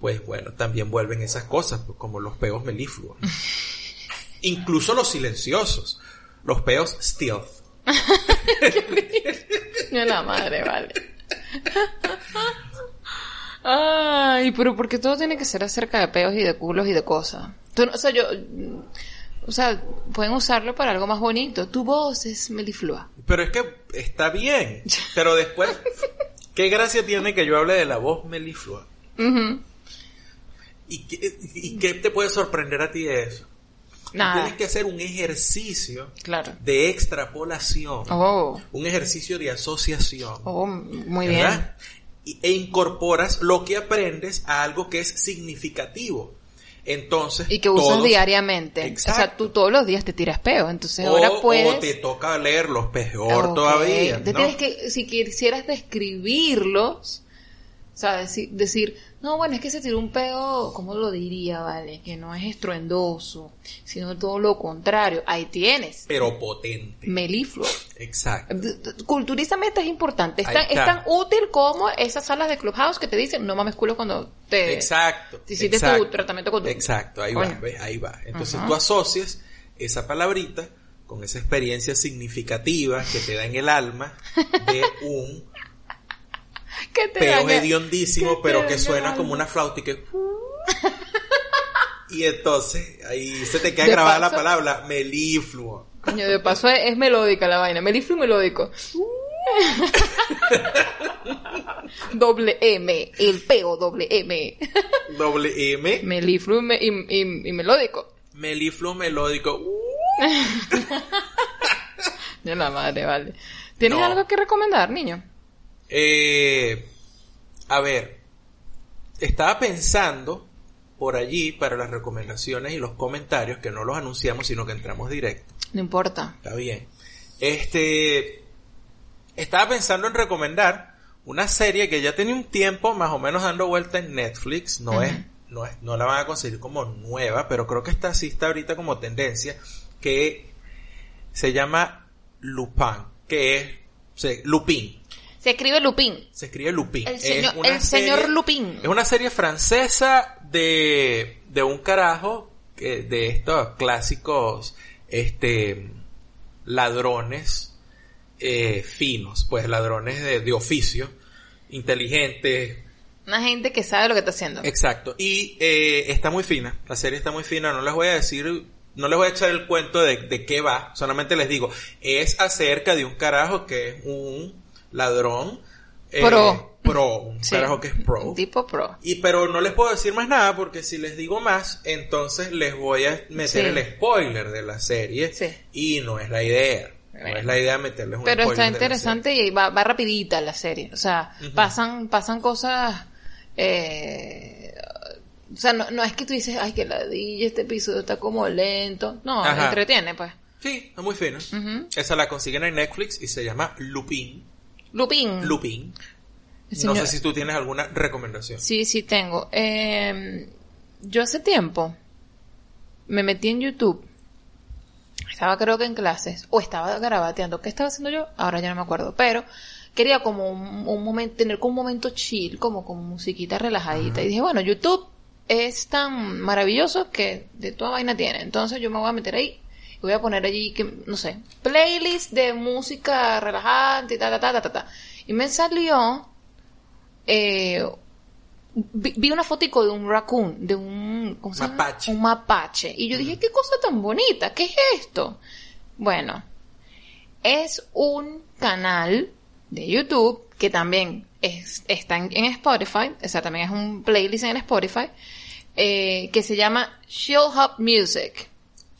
pues bueno, también vuelven esas cosas, como los peos melífluos. Incluso los silenciosos, los peos stealth. Yo la madre, vale. Ay, pero porque todo tiene que ser acerca de peos y de culos y de cosas. Tú no- o sea, yo, mm, o sea, pueden usarlo para algo más bonito. Tu voz es meliflua. Pero es que está bien, pero después, ¿qué gracia tiene que yo hable de la voz melíflua? Ujú. ¿Y qué, ¿Y qué te puede sorprender a ti de eso? Nada. Tienes que hacer un ejercicio Claro. de extrapolación, Oh, un ejercicio de asociación. oh, muy bien. E incorporas lo que aprendes a algo que es significativo. Entonces, Y que usas todos- diariamente. O sea, tú todos los días te tiras peo. Entonces o, ahora o puedes. te toca leerlos peor Ok. todavía. ¿no? tienes que, si quisieras describirlos, o sea, decir, no, bueno, es que se tiró un peo, ¿cómo lo diría, vale? Que no es estruendoso, sino todo lo contrario. Ahí tienes. Pero potente. Melifluo. Exacto. Culturísticamente es importante. Es tan, es está. tan útil como esas salas de Clubhouse que te dicen, no mames culo cuando te... Exacto. te hiciste exacto. tu tratamiento con tu- Exacto, ahí va, ¿ves? ahí va. Entonces Ajá. tú asocias esa palabrita con esa experiencia significativa que te da en el alma de un que te peo hediondísimo, pero que suena como una flauta y que... Y entonces ahí se te queda De grabada la palabra melifluo. Coño, de paso es, es melódica la vaina. Melifluo y melódico. doble M. El peo doble M. Doble M, Melifluo y, me- y, y- y melódico. melifluo melódico. Uh, De la madre, vale. ¿Tienes No. algo que recomendar, niño? Eh, a ver, estaba pensando por allí para las recomendaciones y los comentarios, que no los anunciamos, sino que entramos directo. No importa. Está bien. Este, estaba pensando en recomendar una serie que ya tenía un tiempo más o menos dando vuelta en Netflix. No es, no es, no la van a conseguir como nueva, pero creo que esta sí está ahorita como tendencia, que se llama Lupin, que es, se- Lupin. Se escribe Lupin. Se escribe Lupin. El Es señor- el señor Lupin. Es una serie francesa de, de un carajo de estos clásicos este ladrones eh, finos, pues ladrones de, de oficio, inteligentes, Una gente que sabe lo que está haciendo. exacto. Y eh, está muy fina, la serie está muy fina, no les voy a decir, no les voy a echar el cuento de, de qué va, solamente les digo, es acerca de un carajo que es un ladrón. eh, Pro. Pro, un Sí. carajo que es pro. Tipo pro. Y pero no les puedo decir más nada porque si les digo más, entonces les voy a meter Sí. el spoiler de la serie Sí. y no es la idea. No es la idea meterles un Pero spoiler está la interesante y va, va rapidita la serie. O sea, pasan, pasan cosas, eh, o sea, no, no es que tú dices, ay, que ladilla, este episodio está como lento. No, Ajá. entretiene, pues. Sí, está muy fino. Esa la consiguen en Netflix y se llama Lupin. Lupin. Lupin. No sé si tú tienes alguna recomendación. Sí, sí tengo. Eh, yo hace tiempo me metí en YouTube. Estaba creo que en clases. O estaba garabateando. ¿Qué estaba haciendo yo? Ahora ya no me acuerdo. Pero quería como un, un momento, tener como un momento chill, como con musiquita relajadita. Y dije, bueno, YouTube es tan maravilloso que de toda vaina tiene. Entonces yo me voy a meter ahí. Voy a poner allí, que, no sé, playlist de música relajante y ta, ta, ta, ta, ta, ta. Y Y me salió, eh, vi, vi una fotico de un raccoon, de un, ¿cómo se llama? Mapache. Un mapache. Y yo dije, qué cosa tan bonita, ¿qué es esto? Bueno, es un canal de YouTube que también es, está en, en Spotify, o sea, también es un playlist en Spotify, eh, que se llama Chill Hop Music.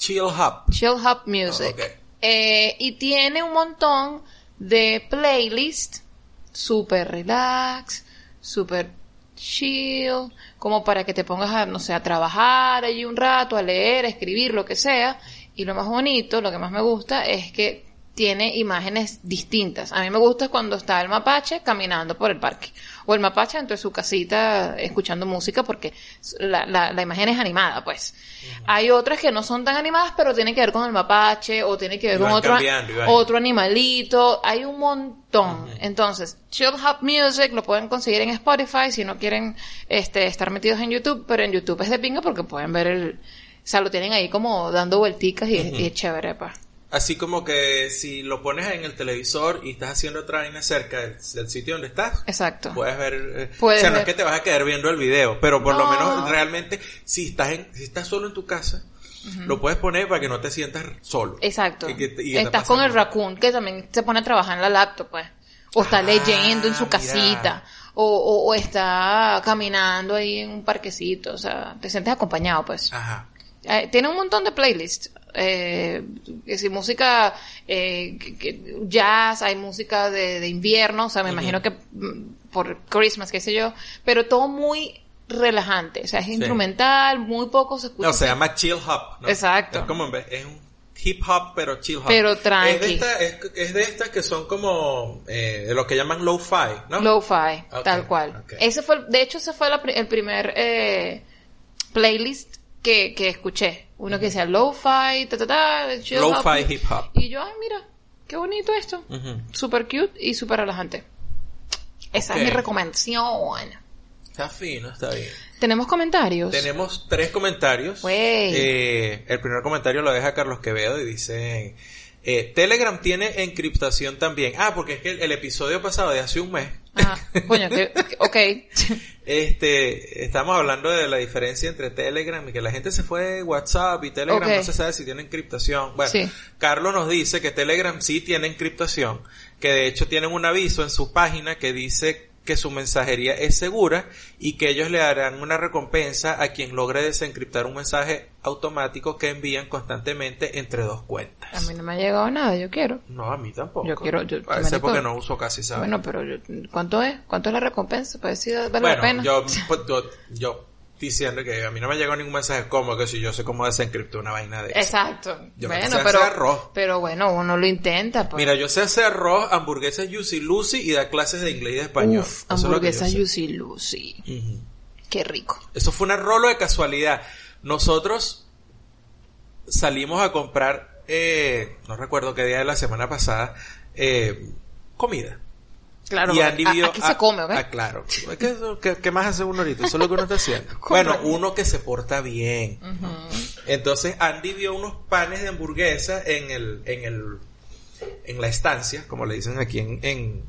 Chill Hub. Chill Hop Music. Eh, y tiene un montón de playlists super relax, super chill, como para que te pongas a, no sé, a trabajar allí un rato, a leer, a escribir, lo que sea. Y lo más bonito, lo que más me gusta es que tiene imágenes distintas. A mí me gusta cuando está el mapache caminando por el parque. O el mapache dentro de su casita escuchando música porque la, la, la imagen es animada, pues. Hay otras que no son tan animadas, pero tienen que ver con el mapache o tienen que ver con otro, animalito. Hay un montón. Entonces, Chill Hub Music lo pueden conseguir en Spotify si no quieren este, estar metidos en YouTube, pero en YouTube es de pinga porque pueden ver el... O sea, lo tienen ahí como dando vuelticas y, y es chévere, pues. Así como que si lo pones en el televisor y estás haciendo otra vaina cerca del, del sitio donde estás, Exacto. puedes ver. eh, Puedes o sea, no es que te vas a quedar viendo el video, pero por lo No. menos realmente, si estás en, si estás solo en tu casa, lo puedes poner para que no te sientas solo. Exacto. Y que te- y que te Estás con el raccoon que también se pone a trabajar en la laptop, pues. O está Ah, leyendo en su mira. casita. O, o, o está caminando ahí en un parquecito. O sea, te sientes acompañado, pues. Ajá. Eh, tiene un montón de playlists. Eh, que si música eh, jazz, hay música de, de invierno, o sea, me imagino que mm, por Christmas, qué sé yo, pero todo muy relajante, o sea, es instrumental, muy poco se escucha. No, se llama Chill Hop. ¿no? Exacto. Es como en vez- es un hip hop, pero chill hop. Pero tranqui. Es de, esta- es, es de estas que son como eh, de lo que llaman lo-fi, ¿no? Lo-fi, tal cual. Ese fue, de hecho, ese fue la el primer eh, playlist que, que escuché. Uno que decía lo-fi, ta ta ta, Lo-fi hip hop. Y yo, ay, mira, qué bonito esto. Super cute y super relajante. Esa es mi recomendación. Está fino, está bien. ¿Tenemos comentarios? Tenemos tres comentarios. Eh, el primer comentario lo deja Carlos Quevedo y dice... eh, Telegram tiene encriptación también. Ah, porque es que el, el episodio pasado de hace un mes... Ah, coño, que, ok. Este, estamos hablando de la diferencia entre Telegram y que la gente se fue de WhatsApp y Telegram no se sabe si tiene encriptación. Bueno, Sí. Carlos nos dice que Telegram sí tiene encriptación, que de hecho tienen un aviso en su página que dice que su mensajería es segura y que ellos le darán una recompensa a quien logre desencriptar un mensaje automático que envían constantemente entre dos cuentas. A mí no me ha llegado nada, yo quiero. No, a mí tampoco. Yo quiero- yo- Parece marico. porque no uso casi, ¿sabes? Bueno, pero yo- ¿cuánto es? ¿Cuánto es la recompensa? Pues sí, vale la Bueno, pena. yo, pues, yo, yo diciendo que a mí no me llegó ningún mensaje como que si yo sé cómo desencriptar una vaina de eso. Exacto. Yo bueno, sé pero, hacer arroz. pero bueno, uno lo intenta. Pues. Mira, yo sé hacer arroz, hamburguesas Juicy Lucy y dar clases de inglés y de español. Uf, Eso es lo que yo hamburguesa sé. Juicy Lucy. Qué rico. Eso fue un rolo de casualidad. Nosotros salimos a comprar, eh, no recuerdo qué día de la semana pasada, eh, comida. Claro, y a- aquí se come, ¿ok? ah, claro. ¿Qué, qué- qué más hace uno ahorita? Eso es lo que uno está haciendo. Bueno, uno que se porta bien. Entonces Andy vio unos panes de hamburguesa en el, en el, en la estancia, como le dicen aquí en, en,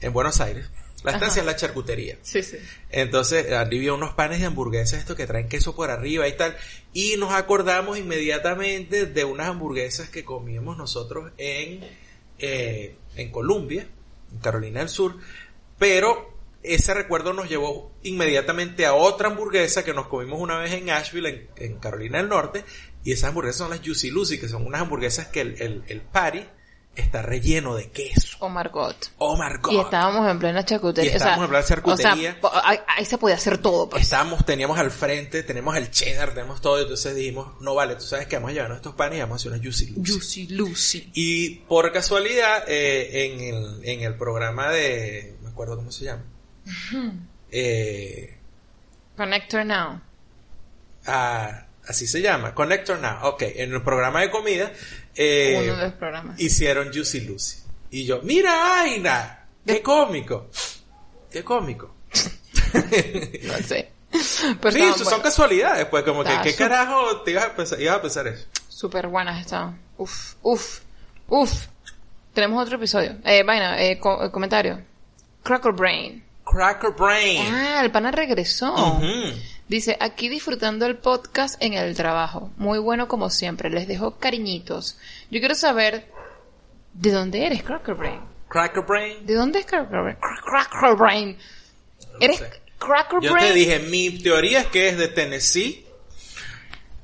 en Buenos Aires. La estancia es la charcutería. Sí, sí. Entonces Andy vio unos panes de hamburguesas, estos que traen queso por arriba y tal. Y nos acordamos inmediatamente de unas hamburguesas que comíamos nosotros en, eh, en Colombia, Carolina del Sur. Pero ese recuerdo nos llevó inmediatamente a otra hamburguesa que nos comimos una vez en Asheville, en, en Carolina del Norte. Y esas hamburguesas son las Juicy Lucy, que son unas hamburguesas que el, el, el patty está relleno de queso. Oh Margot. Oh my God. Y estábamos en plena charcutería. Y estábamos en plena charcutería. O sea, po- ahí, se podía hacer todo, pues. Estábamos, teníamos al frente, tenemos el cheddar, tenemos todo, y entonces dijimos, no vale, tú sabes que vamos a llevarnos estos panes y vamos a hacer una Juicy Lucy. Juicy Lucy. Y por casualidad, eh, en, el, en el programa de, me acuerdo cómo se llama, eh, Connector Now. ah, así se llama, Connector Now, ok, en el programa de comida, eh, Uno de los programas. hicieron Juicy Lucy. Y yo, mira, Aina, qué cómico, qué cómico. No sé. Pero sí, estaban son casualidades, pues como que, ¿qué carajo te ibas a pensar, ibas a pensar eso? Súper buenas estaban. Uf, uf, uf. Tenemos otro episodio. Eh, vaina, eh, co- eh, comentario. Cracker Brain. Cracker Brain. Ah, el pana regresó. Dice, aquí disfrutando el podcast en el trabajo. Muy bueno como siempre. Les dejo cariñitos. Yo quiero saber de dónde eres, Cracker Brain. Cracker Brain. ¿De dónde es Cracker Brain? Cra- Cracker Brain. ¿Eres sé. Cracker Yo Brain? te dije, mi teoría es que es de Tennessee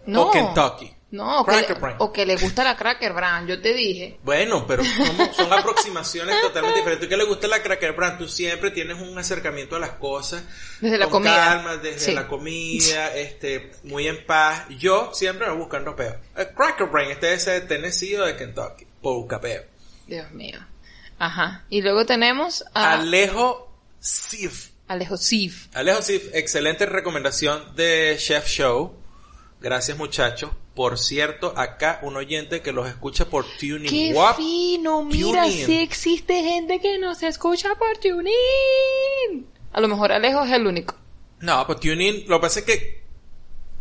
no. o Kentucky. No, o que, le, Brain. o que le gusta la Cracker Brain. Yo te dije. Bueno, pero son, son aproximaciones totalmente diferentes. ¿Tú que le gusta la Cracker Brand? Tú siempre tienes un acercamiento a las cosas. Desde la con comida. calma, desde Sí. la comida, este, muy en paz. Yo siempre me buscando peo. El Cracker Brain, este es de Tennessee o de Kentucky. Por buscar peo. Dios mío. Ajá. Y luego tenemos a Alejo Sif. Alejo Sif. Alejo Sif, excelente recomendación de Chef Show. Gracias muchachos. Por cierto, acá un oyente que los escucha por Tuning. ¡Qué Guap. fino! Mira, TuneIn. sí existe gente que nos escucha por TuneIn. A lo mejor Alejo es el único. No, pues TuneIn, lo que pasa es que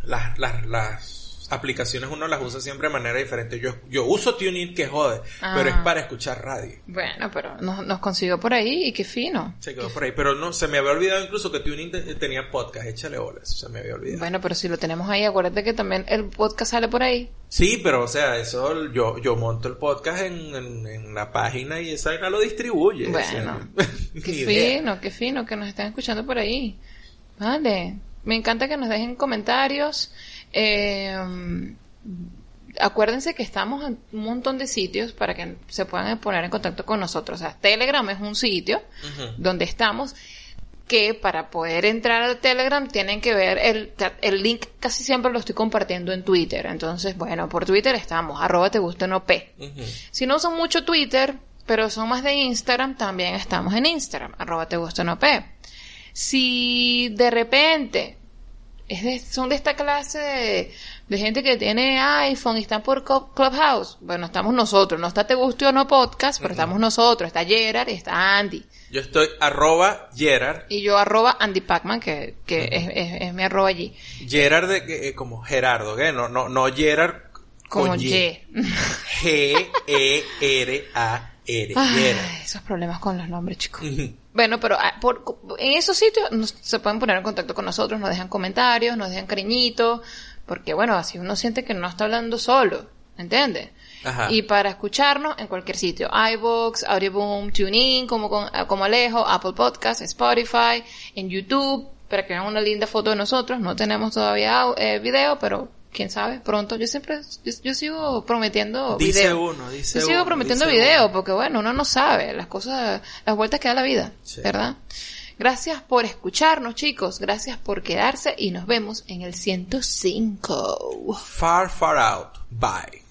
las, las, las aplicaciones uno las usa siempre de manera diferente. Yo, yo uso TuneIn que jode, Ah. pero es para escuchar radio. Bueno, pero nos, nos consiguió por ahí y qué fino. Se quedó por ahí. Pero no, se me había olvidado incluso que TuneIn te- tenía podcast. Échale bolas. Se me había olvidado. Bueno, pero si lo tenemos ahí, acuérdate que también el podcast sale por ahí. Sí, pero o sea, eso yo, yo monto el podcast en, en, en la página y esa vaina lo distribuye. o sea, Bueno, qué fino, qué fino que nos estén escuchando por ahí. Vale, me encanta que nos dejen comentarios. Eh, acuérdense que estamos en un montón de sitios para que se puedan poner en contacto con nosotros. O sea, Telegram es un sitio donde estamos que para poder entrar al Telegram tienen que ver el, el link casi siempre lo estoy compartiendo en Twitter. Entonces, bueno, por Twitter estamos, arroba te guste no P. Si no son mucho Twitter, pero son más de Instagram, también estamos en Instagram, arroba te gusta no P. Si de repente es de- son de esta clase de, de gente que tiene iPhone y están por Club- Clubhouse, bueno, estamos nosotros, no está Te Guste o No Podcast, pero estamos nosotros, está Gerard y está Andy. Yo estoy arroba Gerard. Y yo arroba Andy Pacman, que, que es, es- es mi arroba allí. Gerard de, que- eh, como Gerardo, ¿qué? No, no, no Gerard Como con Y. G-E-R-A-R. Ay, Gerard. esos problemas con los nombres, chicos. Ujú. Bueno, pero ah, por- en esos sitios nos- se pueden poner en contacto con nosotros, nos dejan comentarios, nos dejan cariñitos, porque bueno, así uno siente que no está hablando solo, ¿entiendes? Ajá. Y para escucharnos en cualquier sitio, iVoox, Audioboom, TuneIn, como, con- ah, como Alejo, Apple Podcast, Spotify, en YouTube, para que vean una linda foto de nosotros. No tenemos todavía eh, video, pero quién sabe, pronto. Yo siempre, yo, yo sigo prometiendo Dice video. uno, dice Yo sigo uno, prometiendo video, uno. porque bueno, uno no sabe las cosas, las vueltas que da la vida, Sí. ¿verdad? Gracias por escucharnos, chicos. Gracias por quedarse y nos vemos en el 105. Far, far out. Bye.